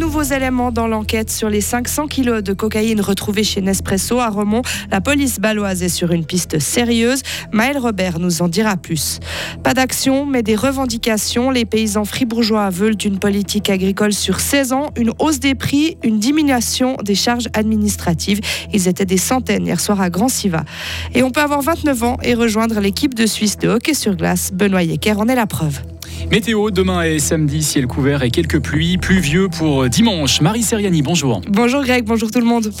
nouveaux éléments dans l'enquête sur les 500 kilos de cocaïne retrouvés chez Nespresso à Romont. La police baloise est sur une piste sérieuse. Maël Robert nous en dira plus. Pas d'action, mais des revendications. Les paysans fribourgeois veulent une politique agricole sur 16 ans, une hausse des prix, une diminution des charges administratives. Ils étaient des centaines hier soir à Grand Siva. Et on peut avoir 29 ans et rejoindre l'équipe de Suisse de hockey sur glace. Benoît Yecker en est la preuve. Météo, demain et samedi, ciel couvert et quelques pluies. Pluvieux pour dimanche. Marie Seriani, bonjour. Bonjour Greg, bonjour tout le monde.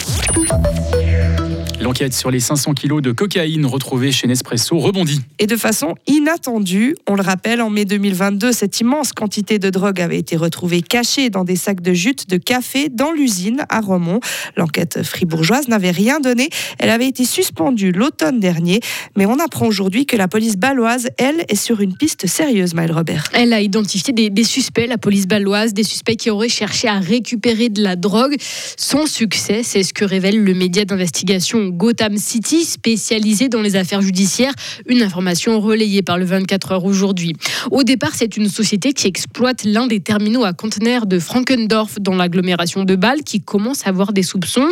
L'enquête sur les 500 kilos de cocaïne retrouvés chez Nespresso rebondit. Et de façon inattendue, on le rappelle, en mai 2022, cette immense quantité de drogue avait été retrouvée cachée dans des sacs de jute de café dans l'usine à Romont. L'enquête fribourgeoise n'avait rien donné. Elle avait été suspendue l'automne dernier. Mais on apprend aujourd'hui que la police baloise, elle, est sur une piste sérieuse, Maëlle Robert. Elle a identifié des, des suspects, la police baloise, des suspects qui auraient cherché à récupérer de la drogue. Sans succès, c'est ce que révèle le média d'investigation Gotham City, spécialisé dans les affaires judiciaires. Une information relayée par le 24 heures aujourd'hui. Au départ, c'est une société qui exploite l'un des terminaux à conteneurs de Frankendorf dans l'agglomération de Bâle qui commence à avoir des soupçons.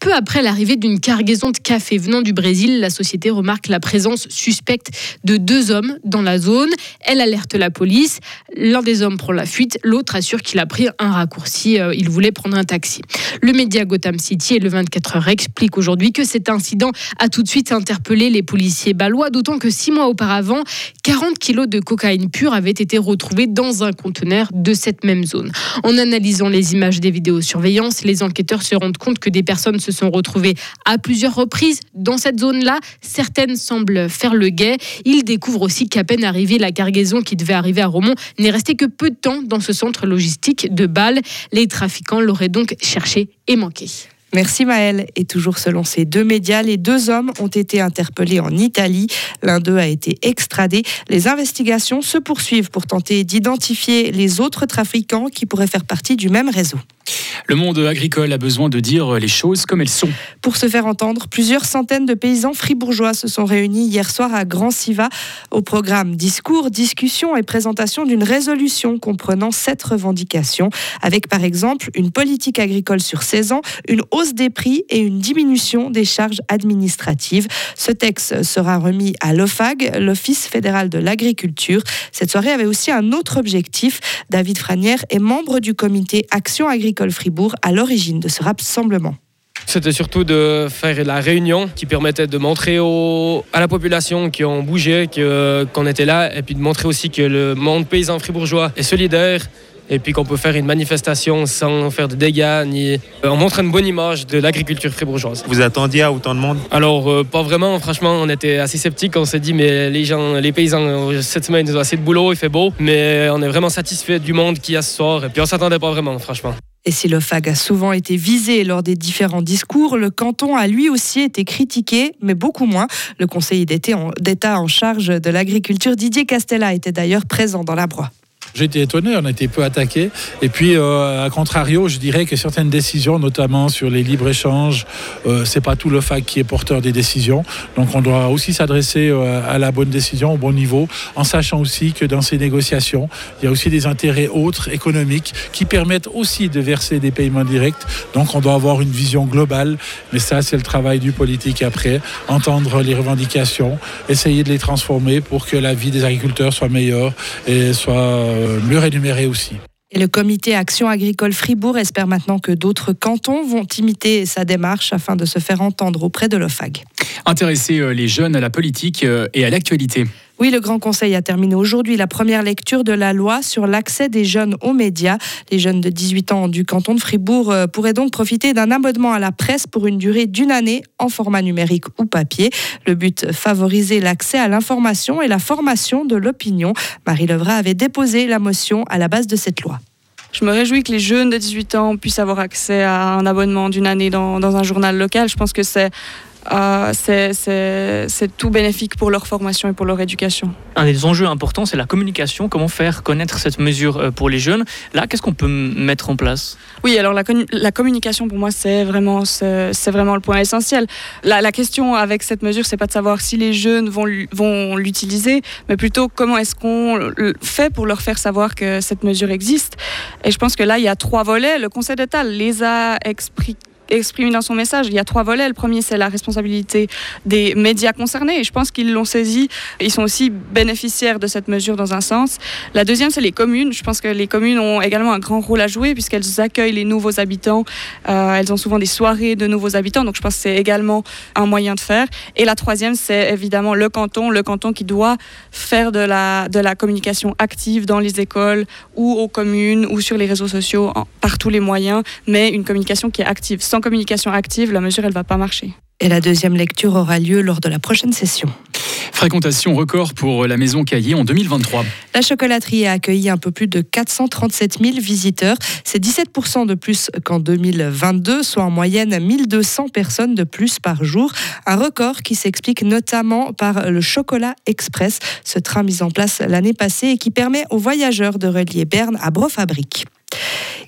Peu après l'arrivée d'une cargaison de café venant du Brésil, la société remarque la présence suspecte de deux hommes dans la zone. Elle alerte la police. L'un des hommes prend la fuite, l'autre assure qu'il a pris un raccourci. Euh, il voulait prendre un taxi. Le média Gotham City et le 24 heures explique aujourd'hui que incident a tout de suite interpellé les policiers balois, d'autant que six mois auparavant, 40 kilos de cocaïne pure avaient été retrouvés dans un conteneur de cette même zone. En analysant les images des vidéosurveillance, les enquêteurs se rendent compte que des personnes se sont retrouvées à plusieurs reprises dans cette zone-là. Certaines semblent faire le guet. Ils découvrent aussi qu'à peine arrivée, la cargaison qui devait arriver à Romont n'est restée que peu de temps dans ce centre logistique de Bâle. Les trafiquants l'auraient donc cherché et manqué. Merci Maëlle. Et toujours selon ces deux médias, les deux hommes ont été interpellés en Italie. L'un d'eux a été extradé. Les investigations se poursuivent pour tenter d'identifier les autres trafiquants qui pourraient faire partie du même réseau. Le monde agricole a besoin de dire les choses comme elles sont. Pour se faire entendre, plusieurs centaines de paysans fribourgeois se sont réunis hier soir à Grand Siva au programme discours, discussion et présentation d'une résolution comprenant sept revendications, avec par exemple une politique agricole sur 16 ans, une hausse des prix et une diminution des charges administratives. Ce texte sera remis à l'OFAG, l'Office fédéral de l'agriculture. Cette soirée avait aussi un autre objectif. David Franière est membre du comité Action agricole Fribourg à l'origine de ce rassemblement. C'était surtout de faire la réunion qui permettait de montrer au, à la population qui ont bougé, qu'on était là, et puis de montrer aussi que le monde paysan fribourgeois est solidaire, et puis qu'on peut faire une manifestation sans faire de dégâts, ni on montre une bonne image de l'agriculture fribourgeoise. Vous attendiez à autant de monde? Alors euh, pas vraiment, franchement, on était assez sceptiques, on s'est dit mais les gens, les paysans euh, cette semaine ils ont assez de boulot, il fait beau, mais on est vraiment satisfait du monde qu'il y a ce soir, et puis on s'attendait pas vraiment, franchement. Et si le FAG a souvent été visé lors des différents discours, le canton a lui aussi été critiqué, mais beaucoup moins. Le conseiller d'État en charge de l'agriculture, Didier Castella, était d'ailleurs présent dans la broie. J'ai été étonné, on a été peu attaqué. Et puis, euh, à contrario, je dirais que certaines décisions, notamment sur les libres-échanges, euh, c'est pas tout le FAC qui est porteur des décisions. Donc, on doit aussi s'adresser euh, à la bonne décision, au bon niveau, en sachant aussi que dans ces négociations, il y a aussi des intérêts autres, économiques, qui permettent aussi de verser des paiements directs. Donc, on doit avoir une vision globale. Mais ça, c'est le travail du politique après. Entendre les revendications, essayer de les transformer pour que la vie des agriculteurs soit meilleure et soit mieux rémunérée aussi. Et le comité Action agricole Fribourg espère maintenant que d'autres cantons vont imiter sa démarche afin de se faire entendre auprès de l'OFAG. Intéresser euh, les jeunes à la politique euh, et à l'actualité. Oui, le Grand Conseil a terminé aujourd'hui la première lecture de la loi sur l'accès des jeunes aux médias. Les jeunes de 18 ans du canton de Fribourg euh, pourraient donc profiter d'un abonnement à la presse pour une durée d'une année en format numérique ou papier. Le but, favoriser l'accès à l'information et la formation de l'opinion. Marie Levra avait déposé la motion à la base de cette loi. Je me réjouis que les jeunes de 18 ans puissent avoir accès à un abonnement d'une année dans, dans un journal local. Je pense que c'est euh, c'est tout bénéfique pour leur formation et pour leur éducation. Un des enjeux importants, c'est la communication. Comment faire connaître cette mesure euh, pour les jeunes? Là, qu'est-ce qu'on peut mettre en place? Oui, alors la, la, communication, pour moi, c'est vraiment, vraiment le point essentiel. La, la question avec cette mesure, c'est pas de savoir si les jeunes vont, vont l'utiliser, mais plutôt comment est-ce qu'on fait pour leur faire savoir que cette mesure existe. Et je pense que là, il y a trois volets. Le Conseil d'État les a expliqués exprimé dans son message. Il y a trois volets. Le premier, c'est la responsabilité des médias concernés. Et je pense qu'ils l'ont saisi. Ils sont aussi bénéficiaires de cette mesure dans un sens. La deuxième, c'est les communes. Je pense que les communes ont également un grand rôle à jouer puisqu'elles accueillent les nouveaux habitants. Euh, elles ont souvent des soirées de nouveaux habitants. Donc je pense que c'est également un moyen de faire. Et la troisième, c'est évidemment le canton. Le canton qui doit faire de la, de la communication active dans les écoles ou aux communes ou sur les réseaux sociaux par tous les moyens, mais une communication qui est active communication active, la mesure, elle ne va pas marcher. Et la deuxième lecture aura lieu lors de la prochaine session. Fréquentation record pour la maison Caillé en 2023. La chocolaterie a accueilli un peu plus de 437 000 visiteurs. C'est 17% de plus qu'en 2022, soit en moyenne 1200 personnes de plus par jour. Un record qui s'explique notamment par le Chocolat Express, ce train mis en place l'année passée et qui permet aux voyageurs de relier Berne à Brofabrique.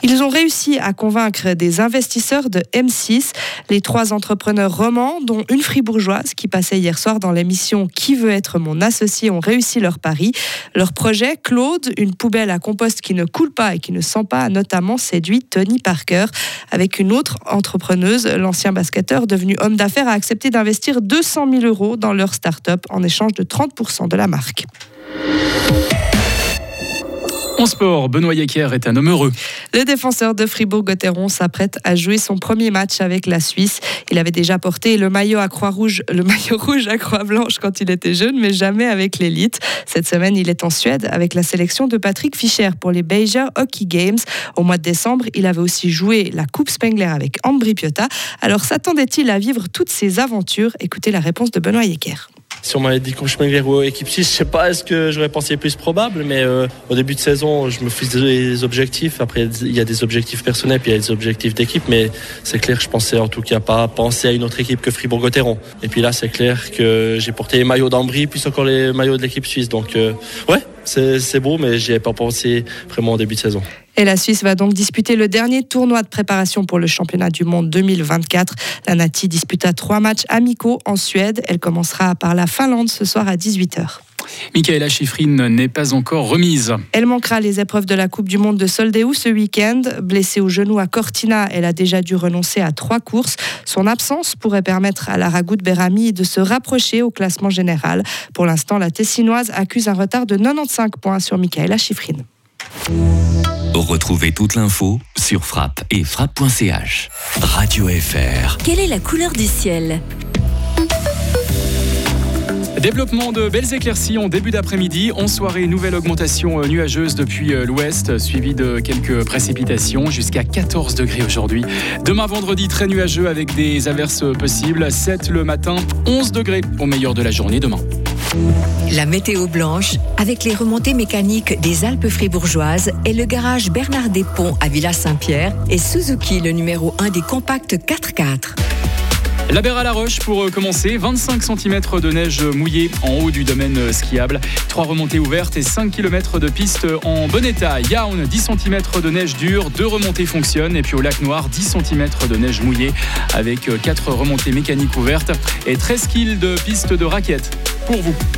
Ils ont réussi à convaincre des investisseurs de M6, les trois entrepreneurs romans, dont une fribourgeoise qui passait hier soir dans l'émission Qui veut être mon associé, ont réussi leur pari. Leur projet, Claude, une poubelle à compost qui ne coule pas et qui ne sent pas, a notamment séduit Tony Parker. Avec une autre entrepreneuse, l'ancien basketteur devenu homme d'affaires a accepté d'investir 200 000 euros dans leur start-up en échange de 30% de la marque. En sport, Benoît Yecker est un homme heureux. Le défenseur de Fribourg-Gotteron s'apprête à jouer son premier match avec la Suisse. Il avait déjà porté le maillot à Croix-Rouge, le maillot rouge à Croix-Blanche quand il était jeune, mais jamais avec l'élite. Cette semaine, il est en Suède avec la sélection de Patrick Fischer pour les Beijing Hockey Games. Au mois de décembre, il avait aussi joué la Coupe Spengler avec Ambri Piotta. Alors s'attendait-il à vivre toutes ces aventures? Écoutez la réponse de Benoît Yecker. Si on m'avait dit Schmengler ou équipe 6, je sais pas, est-ce que j'aurais pensé plus probable, mais euh, au début de saison, je me fixe des objectifs. Après, il y a des objectifs personnels, puis il y a des objectifs d'équipe, mais c'est clair, je pensais en tout cas pas penser à une autre équipe que Fribourg-Gotteron. Et puis là, c'est clair que j'ai porté les maillots d'Ambry, puis encore les maillots de l'équipe suisse. Donc, euh, ouais, c'est beau, mais j'y ai pas pensé vraiment au début de saison. Et la Suisse va donc disputer le dernier tournoi de préparation pour le championnat du monde 2024. La Nati disputa trois matchs amicaux en Suède. Elle commencera par la Finlande ce soir à 18h. Michaela Schifrin n'est pas encore remise. Elle manquera les épreuves de la Coupe du Monde de Soldeu ce week-end. Blessée au genou à Cortina, elle a déjà dû renoncer à trois courses. Son absence pourrait permettre à la Ragout Berami de se rapprocher au classement général. Pour l'instant, la Tessinoise accuse un retard de 95 points sur Michaela Schifrin. Retrouvez toute l'info sur frappe et frappe.ch. Radio FR. Quelle est la couleur du ciel? Développement de belles éclaircies en début d'après-midi. En soirée, nouvelle augmentation euh, nuageuse depuis euh, l'ouest, suivie de quelques précipitations, jusqu'à 14 degrés aujourd'hui. Demain vendredi, très nuageux avec des averses possibles. 7 le matin, 11 degrés au meilleur de la journée demain. La météo blanche, avec les remontées mécaniques des Alpes fribourgeoises et le garage Bernard Ponts à Villa Saint-Pierre et Suzuki, le numéro 1 des compacts 4x4. La Berre à la Roche pour euh, commencer, 25 cm de neige mouillée en haut du domaine euh, skiable, 3 remontées ouvertes et 5 km de piste en bon état. Yaoun, 10 cm de neige dure, 2 remontées fonctionnent. Et puis au lac Noir, 10 cm de neige mouillée avec 4 euh, remontées mécaniques ouvertes et 13 kg de piste de raquettes pour vous.